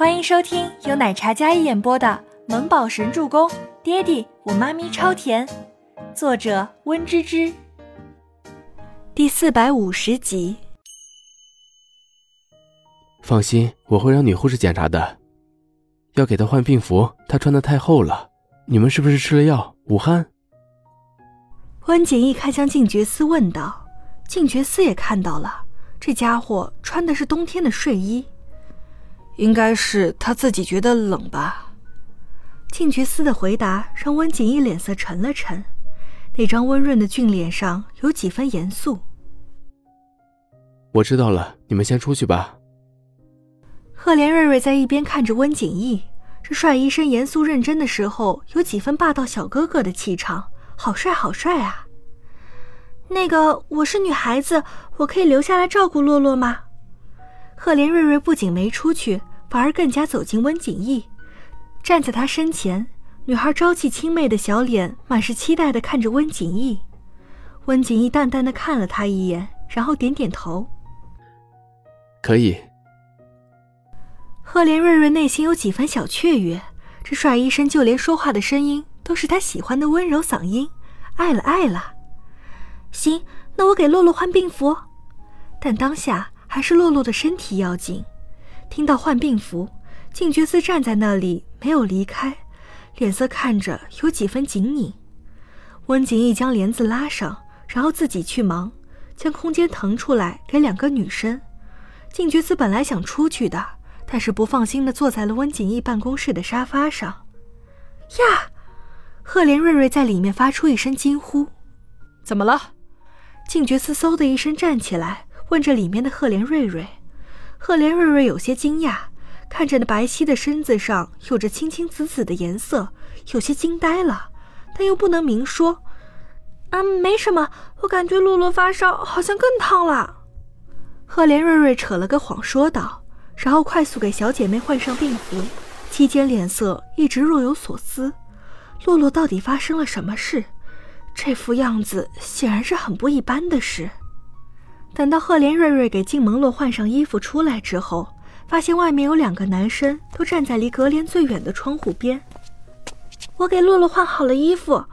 欢迎收听由奶茶嘉一演播的《萌宝神助攻》，爹地我妈咪超甜，作者温芝芝。第四百五十集。放心，我会让女护士检查的。要给她换病服，她穿的太厚了。你们是不是吃了药？武汉。温景逸看向静觉寺问道。静觉寺也看到了，这家伙穿的是冬天的睡衣。应该是他自己觉得冷吧。静觉司的回答让温景逸脸色沉了沉，那张温润的俊脸上有几分严肃。我知道了，你们先出去吧。赫连瑞瑞在一边看着温景逸，这帅医生严肃认真的时候，有几分霸道小哥哥的气场，好帅好帅啊！那个，我是女孩子，我可以留下来照顾洛洛吗？赫连瑞瑞不仅没出去，反而更加走近温景逸，站在他身前。女孩朝气清媚的小脸满是期待的看着温景逸。温景逸淡淡的看了他一眼，然后点点头：“可以。”赫连瑞瑞内心有几分小雀跃，这帅医生就连说话的声音都是他喜欢的温柔嗓音，爱了爱了。行，那我给洛洛换病服。但当下还是洛洛的身体要紧。听到换病服，静觉寺站在那里没有离开，脸色看着有几分紧拧。温景逸将帘子拉上，然后自己去忙，将空间腾出来给两个女生。静觉寺本来想出去的，但是不放心的坐在了温景逸办公室的沙发上。呀！赫连瑞瑞在里面发出一声惊呼：“怎么了？”静觉寺嗖的一声站起来，问着里面的赫连瑞瑞。赫连瑞瑞有些惊讶，看着那白皙的身子上有着青青紫紫的颜色，有些惊呆了，但又不能明说。啊，没什么，我感觉洛洛发烧，好像更烫了。赫连瑞瑞扯了个谎说道，然后快速给小姐妹换上病服，期间脸色一直若有所思。洛洛到底发生了什么事？这副样子显然是很不一般的事。等到赫连瑞瑞给静萌洛换上衣服出来之后，发现外面有两个男生都站在离隔帘最远的窗户边。我给洛洛换好了衣服。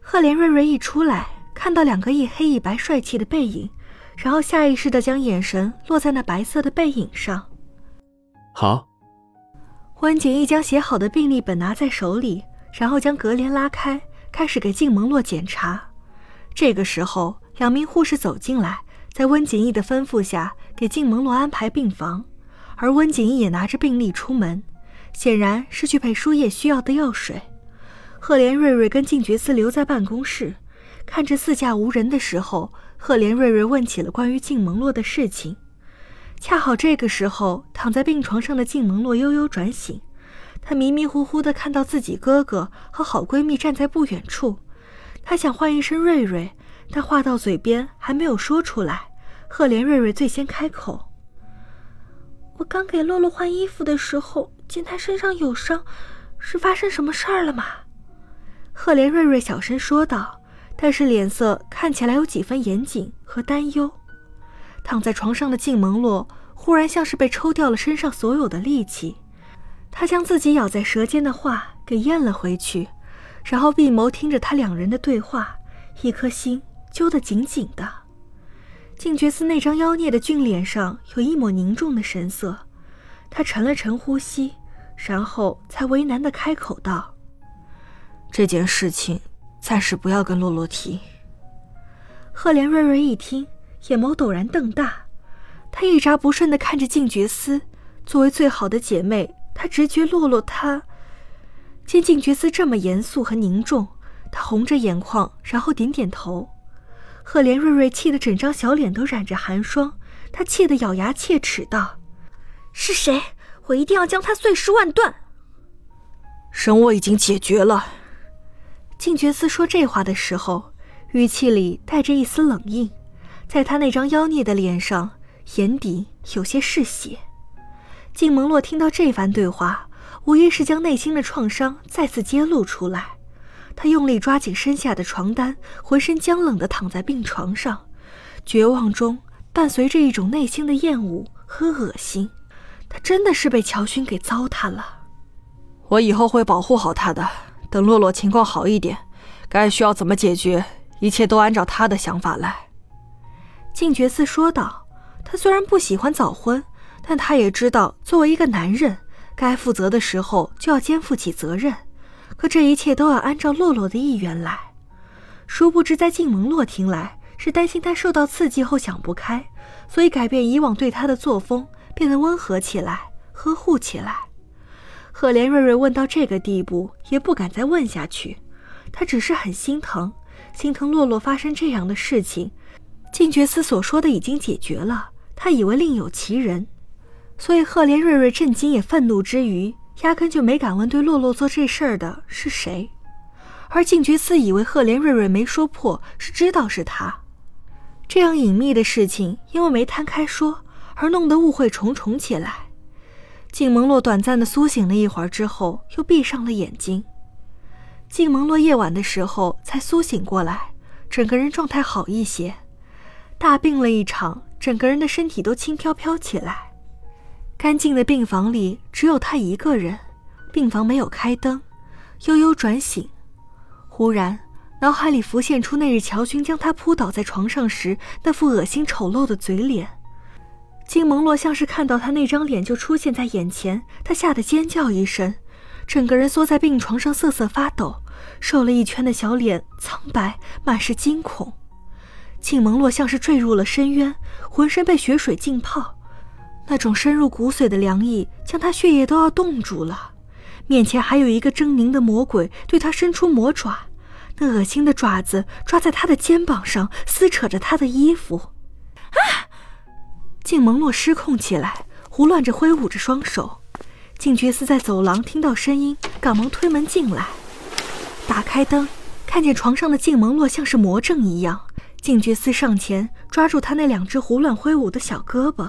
赫连瑞瑞一出来，看到两个一黑一白帅气的背影，然后下意识的将眼神落在那白色的背影上。好。温景逸将写好的病历本拿在手里，然后将隔帘拉开。开始给静萌洛检查，这个时候，两名护士走进来，在温景逸的吩咐下给静萌洛安排病房，而温景逸也拿着病历出门，显然是去配输液需要的药水。赫连瑞瑞跟静觉司留在办公室，看着四下无人的时候，赫连瑞瑞问起了关于静萌洛的事情。恰好这个时候，躺在病床上的静萌洛悠悠转醒。她迷迷糊糊的看到自己哥哥和好闺蜜站在不远处，她想唤一声瑞瑞，但话到嘴边还没有说出来。赫连瑞瑞最先开口：“我刚给洛洛换衣服的时候，见她身上有伤，是发生什么事儿了吗？”赫连瑞瑞小声说道，但是脸色看起来有几分严谨和担忧。躺在床上的静萌洛忽然像是被抽掉了身上所有的力气。他将自己咬在舌尖的话给咽了回去，然后闭眸听着他两人的对话，一颗心揪得紧紧的。静觉寺那张妖孽的俊脸上有一抹凝重的神色，他沉了沉呼吸，然后才为难的开口道：“这件事情暂时不要跟洛洛提。”赫连瑞瑞一听，眼眸陡然瞪大，她一眨不顺的看着静觉寺，作为最好的姐妹。她直觉洛洛，他见静觉寺这么严肃和凝重，她红着眼眶，然后点点头。赫连瑞瑞气得整张小脸都染着寒霜，他气得咬牙切齿道：“是谁？我一定要将他碎尸万段！”人我已经解决了。静觉斯说这话的时候，语气里带着一丝冷硬，在他那张妖孽的脸上，眼底有些嗜血。静蒙洛听到这番对话，无疑是将内心的创伤再次揭露出来。他用力抓紧身下的床单，浑身僵冷地躺在病床上，绝望中伴随着一种内心的厌恶和恶心。他真的是被乔勋给糟蹋了。我以后会保护好他的。等洛洛情况好一点，该需要怎么解决，一切都按照他的想法来。静觉寺说道。他虽然不喜欢早婚，但他也知道，作为一个男人，该负责的时候就要肩负起责任。可这一切都要按照洛洛的意愿来。殊不知，在静蒙洛听来，是担心他受到刺激后想不开，所以改变以往对他的作风，变得温和起来，呵护起来。赫连瑞瑞问到这个地步，也不敢再问下去。他只是很心疼，心疼洛洛发生这样的事情。静觉司所说的已经解决了。他以为另有其人，所以赫连瑞瑞震惊也愤怒之余，压根就没敢问对洛洛做这事儿的是谁。而静觉寺以为赫连瑞瑞没说破，是知道是他。这样隐秘的事情，因为没摊开说，而弄得误会重重起来。静蒙洛短暂的苏醒了一会儿之后，又闭上了眼睛。静蒙洛夜晚的时候才苏醒过来，整个人状态好一些，大病了一场。整个人的身体都轻飘飘起来，干净的病房里只有他一个人，病房没有开灯，悠悠转醒，忽然脑海里浮现出那日乔勋将他扑倒在床上时那副恶心丑陋的嘴脸，金蒙洛像是看到他那张脸就出现在眼前，他吓得尖叫一声，整个人缩在病床上瑟瑟发抖，瘦了一圈的小脸苍白，满是惊恐。庆蒙洛像是坠入了深渊，浑身被血水浸泡，那种深入骨髓的凉意将他血液都要冻住了。面前还有一个狰狞的魔鬼对他伸出魔爪，那恶心的爪子抓在他的肩膀上，撕扯着他的衣服。啊！静蒙洛失控起来，胡乱着挥舞着双手。静觉寺在走廊听到声音，赶忙推门进来，打开灯，看见床上的静蒙洛像是魔怔一样。静觉寺上前抓住他那两只胡乱挥舞的小胳膊。